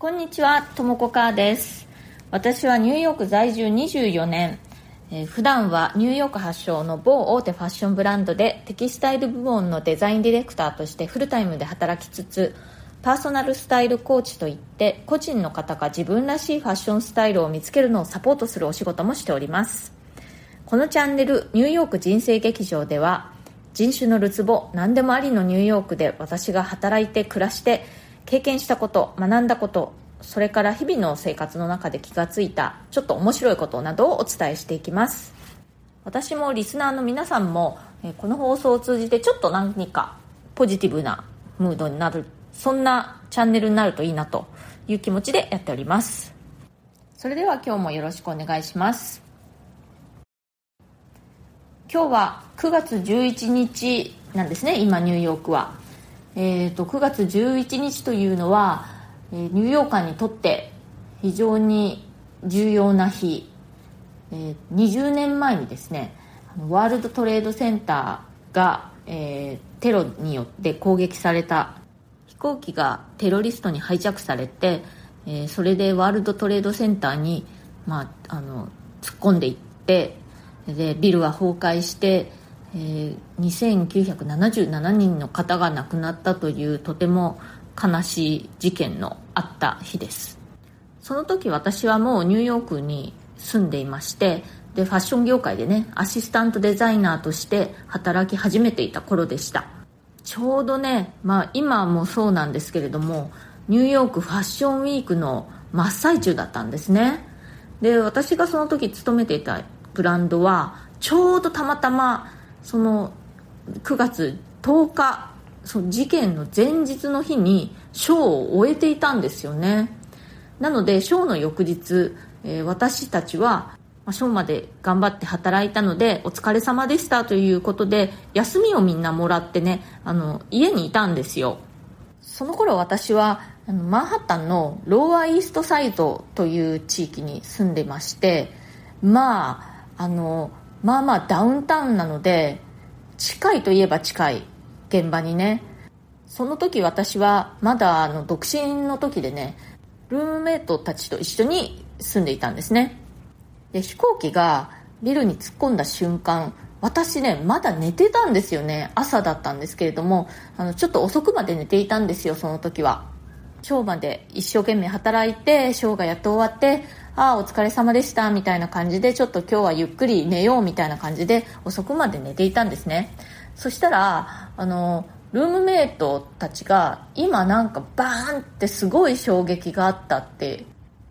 こんにちは、ともこかーです。私はニューヨーク在住24年、えー普段はニューヨーク発祥の某大手ファッションブランドでテキスタイル部門のデザインディレクターとしてフルタイムで働きつつ、パーソナルスタイルコーチといって個人の方が自分らしいファッションスタイルを見つけるのをサポートするお仕事もしております。このチャンネルニューヨーク人生劇場では人種のるつぼ何でもありのニューヨークで私が働いて暮らして経験したこと学んだことそれから日々の生活の中で気がついたちょっと面白いことなどをお伝えしていきます。私もリスナーの皆さんもえこの放送を通じてちょっと何かポジティブなムードになるそんなチャンネルになるといいなという気持ちでやっております。それでは今日もよろしくお願いします。今日は9月11日なんですね今ニューヨークは、えー、と9月11日というのは、えーニューヨーカーにとって非常に重要な日、えー20年前にですねワールドトレードセンターが、えーテロによって攻撃された。飛行機がテロリストにハイジャックされて、えーそれでワールドトレードセンターに、まあ、あの突っ込んでいってでビルは崩壊して、えー2977人の方が亡くなったというとても悲しい事件のあった日です。その時私はもうニューヨークに住んでいましてでファッション業界でねアシスタントデザイナーとして働き始めていた頃でした。ちょうどね、まあ、今もそうなんですけれどもニューヨークファッションウィークの真っ最中だったんですね。で私がその時勤めていたブランドはちょうどたまたまその9月10日その事件の前日の日にショーを終えていたんですよね。なのでショーの翌日、えー私たちはショーまで頑張って働いたのでお疲れ様でしたということで休みをみんなもらってねあの家にいたんですよ。その頃私はマンハッタンのローアイーストサイドという地域に住んでましてまああのまあまあダウンタウンなので近いといえば近い。現場にね。その時私はまだあの独身の時でねルームメイトたちと一緒に住んでいたんですね。で飛行機がビルに突っ込んだ瞬間私ねまだ寝てたんですよね。朝だったんですけれどもあのちょっと遅くまで寝ていたんですよその時は。ショーまで一生懸命働いてショーがやっと終わってああお疲れ様でしたみたいな感じでちょっと今日はゆっくり寝ようみたいな感じで遅くまで寝ていたんですね。そしたらあのルームメイトたちが今なんかバーンってすごい衝撃があったって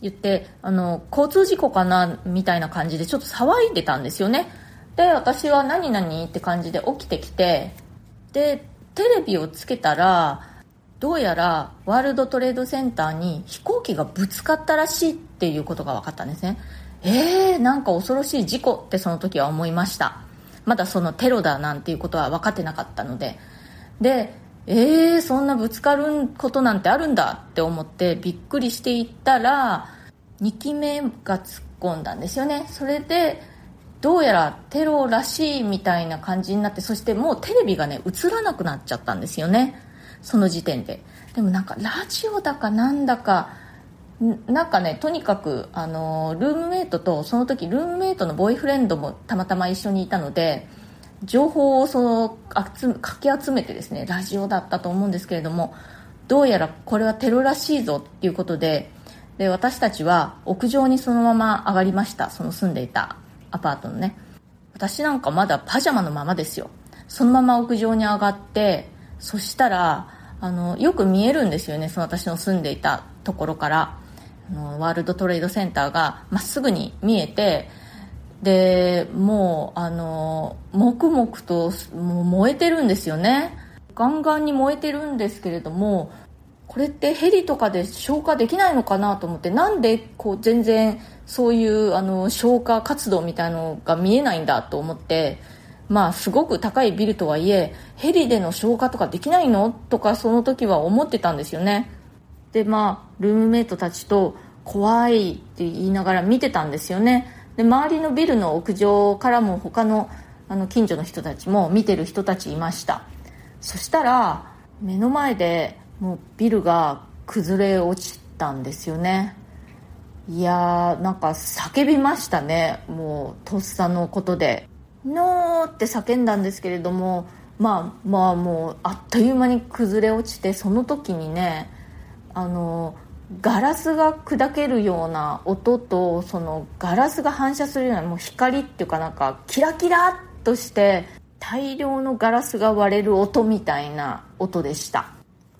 言ってあの交通事故かなみたいな感じでちょっと騒いでたんですよね。で私は何々って感じで起きてきてでテレビをつけたらどうやらワールドトレードセンターに飛行機がぶつかったらしいっていうことが分かったんですね。えー、なんか恐ろしい事故ってその時は思いました。まだそのテロだなんていうことは分かってなかったので。でえー、そんなぶつかることなんてあるんだって思ってびっくりしていったら2機目が突っ込んだんですよね。それでどうやらテロらしいみたいな感じになってそしてもうテレビがね映らなくなっちゃったんですよね。その時点で。でもなんかラジオだかなんだかなんかねとにかくあのルームメイトとその時ルームメイトのボーイフレンドもたまたま一緒にいたので情報をその集かき集めてですねラジオだったと思うんですけれどもどうやらこれはテロらしいぞっていうことでで私たちは屋上にそのまま上がりました。その住んでいたアパートのね。私なんかまだパジャマのままですよ。そのまま屋上に上がってそしたらあのよく見えるんですよねその私の住んでいたところから。あのワールドトレードセンターがまっすぐに見えてでもうあの黙々ともう燃えてるんですよね。ガンガンに燃えてるんですけれどもこれってヘリとかで消火できないのかなと思ってなんでこう全然そういうあの消火活動みたいのが見えないんだと思ってまあすごく高いビルとはいえヘリでの消火とかできないの？とかその時は思ってたんですよね。でまあルームメイトたちと怖いって言いながら見てたんですよね。で周りのビルの屋上からも他のあの近所の人たちも見てる人たちいました。そしたら目の前でもうビルが崩れ落ちたんですよね。いやーなんか叫びましたね。もうとっさのことで「ノー!」って叫んだんですけれどもまあまあもうあっという間に崩れ落ちてその時にねあのガラスが砕けるような音とそのガラスが反射するようなもう光っていうかなんかキラキラっとして大量のガラスが割れる音みたいな音でした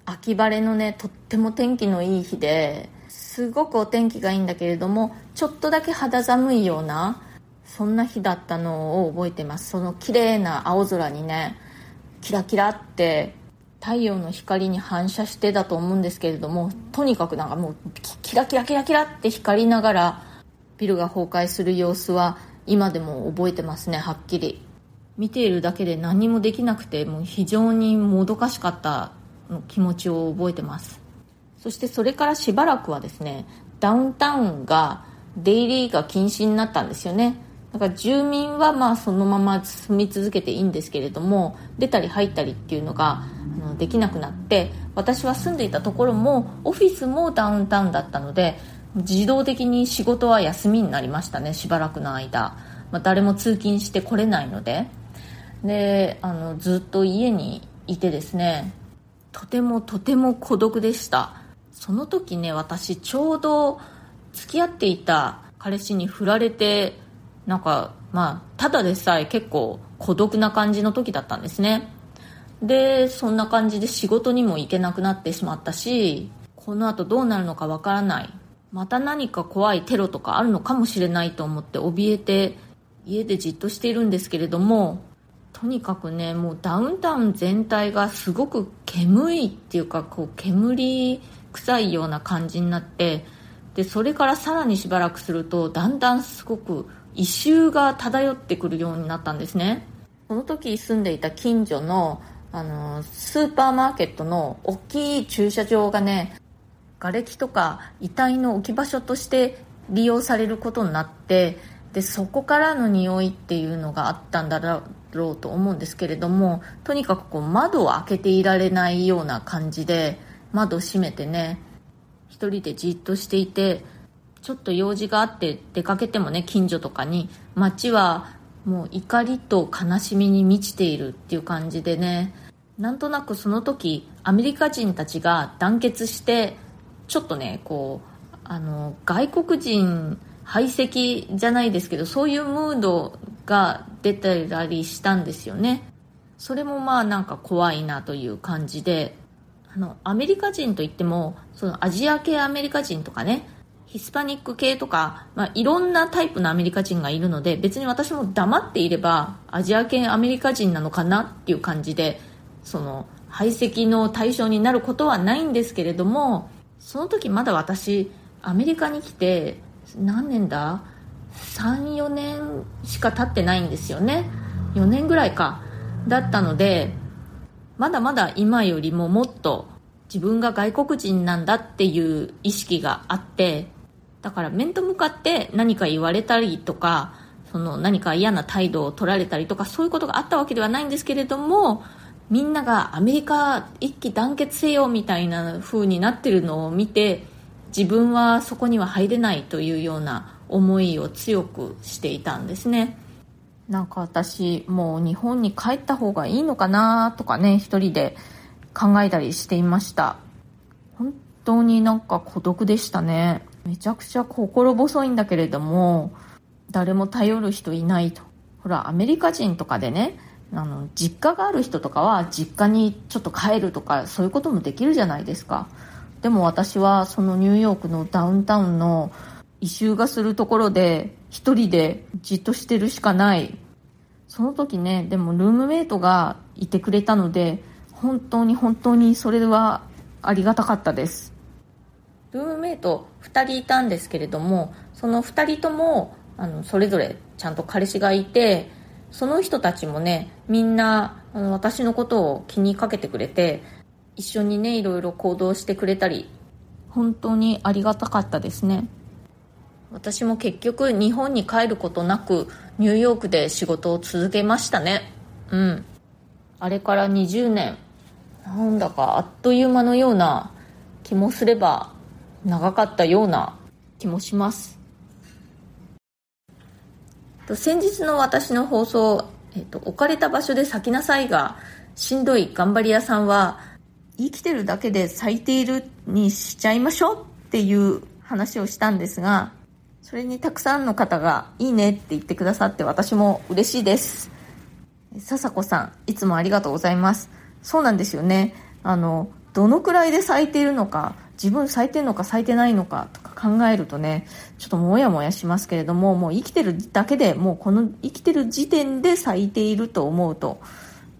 秋晴れのねとっても天気のいい日ですごくお天気がいいんだけれどもちょっとだけ肌寒いようなそんな日だったのを覚えてます。その綺麗な青空にねキラキラって太陽の光に反射してだと思うんですけれどもとにかくなんかもうキラキラキラキラって光りながらビルが崩壊する様子は今でも覚えてますねはっきり。見ているだけで何もできなくてもう非常にもどかしかった気持ちを覚えてます。そしてそれからしばらくはですねダウンタウンが出入りが禁止になったんですよね。だから住民はまあそのまま住み続けていいんですけれども出たり入ったりっていうのができなくなって私は住んでいたところもオフィスもダウンタウンだったので自動的に仕事は休みになりましたねしばらくの間、まあ、誰も通勤してこれないので。であのずっと家にいてですねとてもとても孤独でした。その時ね私ちょうど付き合っていた彼氏に振られてなんかまあただでさえ結構孤独な感じの時だったんですね。でそんな感じで仕事にも行けなくなってしまったしこの後どうなるのかわからない。また何か怖いテロとかあるのかもしれないと思って怯えて家でじっとしているんですけれどもとにかくねもうダウンタウン全体がすごく煙いっていうかこう煙臭いような感じになってでそれからさらにしばらくするとだんだんすごく異臭が漂ってくるようになったんですね。その時住んでいた近所のあのスーパーマーケットの大きい駐車場がね瓦礫とか遺体の置き場所として利用されることになってでそこからの匂いっていうのがあったんだろうと思うんですけれどもとにかくこう窓を開けていられないような感じで窓閉めてね一人でじっとしていてちょっと用事があって出かけてもね近所とかに街はもう怒りと悲しみに満ちているっていう感じでねなんとなくその時アメリカ人たちが団結してちょっとねこうあの外国人排斥じゃないですけどそういうムードが出てたりしたんですよね。それもまあなんか怖いなという感じであのアメリカ人といってもそのアジア系アメリカ人とかねヒスパニック系とか、まあ、いろんなタイプのアメリカ人がいるので別に私も黙っていればアジア系アメリカ人なのかなっていう感じでその排斥の対象になることはないんですけれどもその時まだ私アメリカに来て何年だ？34年しか経ってないんですよね。4年ぐらいか。だったのでまだまだ今よりももっと自分が外国人なんだっていう意識があってだから面と向かって何か言われたりとかその何か嫌な態度を取られたりとかそういうことがあったわけではないんですけれどもみんながアメリカ一致団結せよみたいな風になってるのを見て自分はそこには入れないというような思いを強くしていたんですね。なんか私もう日本に帰った方がいいのかなとかね一人で考えたりしていました。本当になんか孤独でしたね。めちゃくちゃ心細いんだけれども誰も頼る人いないと。ほらアメリカ人とかでねあの実家がある人とかは実家にちょっと帰るとかそういうこともできるじゃないですか。でも私はそのニューヨークのダウンタウンの異臭がするところで一人でじっとしてるしかない。その時ねでもルームメイトがいてくれたので本当に本当にそれはありがたかったです。ルームメイト2人いたんですけれどもその2人ともあのそれぞれちゃんと彼氏がいてその人たちもねみんなあの私のことを気にかけてくれて一緒にねいろいろ行動してくれたり本当にありがたかったですね。私も結局日本に帰ることなくニューヨークで仕事を続けましたね。うん。あれから20年なんだかあっという間のような気もすれば長かったような気もします。先日の私の放送、えっと、置かれた場所で咲きなさいがしんどい頑張り屋さんは生きてるだけで咲いているにしちゃいましょうっていう話をしたんですがそれにたくさんの方がいいねって言ってくださって私も嬉しいです。笹子さんいつもありがとうございます。そうなんですよねあのどのくらいで咲いているのか自分咲いてるのか咲いてないのかとか考えるとねちょっともやもやしますけれどももう生きてるだけでもうこの生きてる時点で咲いていると思うと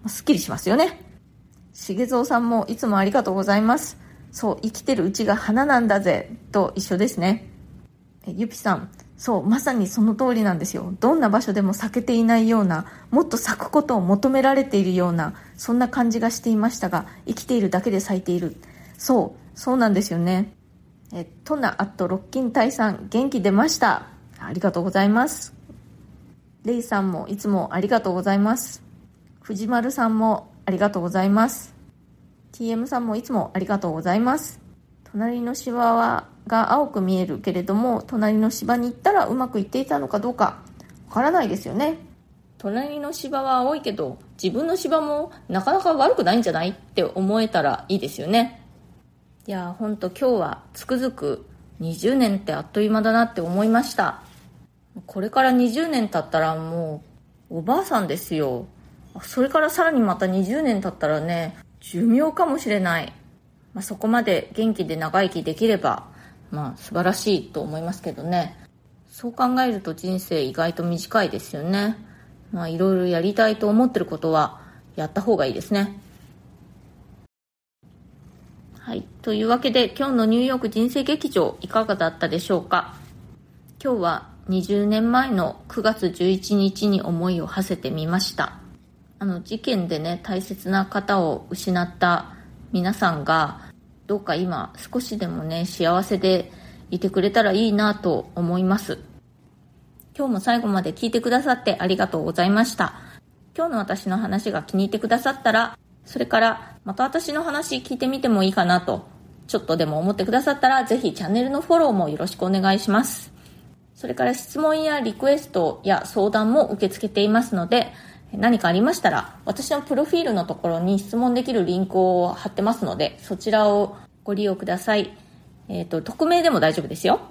すっきりしますよね。重蔵さんもいつもありがとうございます。そう生きてるうちが花なんだぜと一緒ですね。ゆぴさん。そうまさにその通りなんですよ。どんな場所でも咲けていないようなもっと咲くことを求められているようなそんな感じがしていましたが生きているだけで咲いている。そうそうなんですよね。え、トナアットロッキンタイさん、元気出ました。ありがとうございます。レイさんもいつもありがとうございます。藤丸さんもありがとうございます。TM さんもいつもありがとうございます。隣の芝はが青く見えるけれども、隣の芝に行ったらうまくいっていたのかどうかわからないですよね。隣の芝は青いけど、自分の芝もなかなか悪くないんじゃない？って思えたらいいですよね。いや本当今日はつくづく20年ってあっという間だなって思いました。これから20年経ったらもうおばあさんですよ。それからさらにまた20年経ったらね寿命かもしれない、まあ、そこまで元気で長生きできればまあ素晴らしいと思いますけどね。そう考えると人生意外と短いですよね。まあいろいろやりたいと思ってることはやった方がいいですね。はい。というわけで、今日のニューヨーク人生劇場、いかがだったでしょうか？今日は20年前の9月11日に思いを馳せてみました。あの、事件でね、大切な方を失った皆さんが、どうか今、少しでもね、幸せでいてくれたらいいなと思います。今日も最後まで聞いてくださってありがとうございました。今日の私の話が気に入ってくださったら、それから、また私の話聞いてみてもいいかなと、ちょっとでも思ってくださったら、ぜひチャンネルのフォローもよろしくお願いします。それから質問やリクエストや相談も受け付けていますので、何かありましたら、私のプロフィールのところに質問できるリンクを貼ってますので、そちらをご利用ください。えっ、ー、と、匿名でも大丈夫ですよ。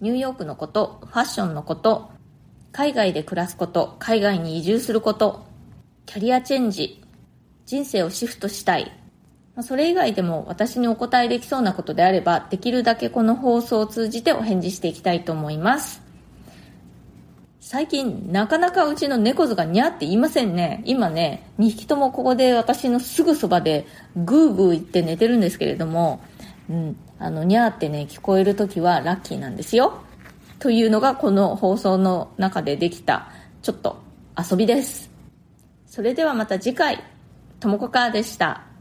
ニューヨークのこと、ファッションのこと、海外で暮らすこと、海外に移住すること、キャリアチェンジ、人生をシフトしたい。それ以外でも私にお答えできそうなことであれば、できるだけこの放送を通じてお返事していきたいと思います。最近、なかなかうちの猫図がにゃって言いませんね。今ね、2匹ともここで私のすぐそばでグーグー言って寝てるんですけれども、うん、あの、にゃーってね、聞こえる時はラッキーなんですよ。というのがこの放送の中でできた、ちょっと遊びです。それではまた次回。ともこかーでした。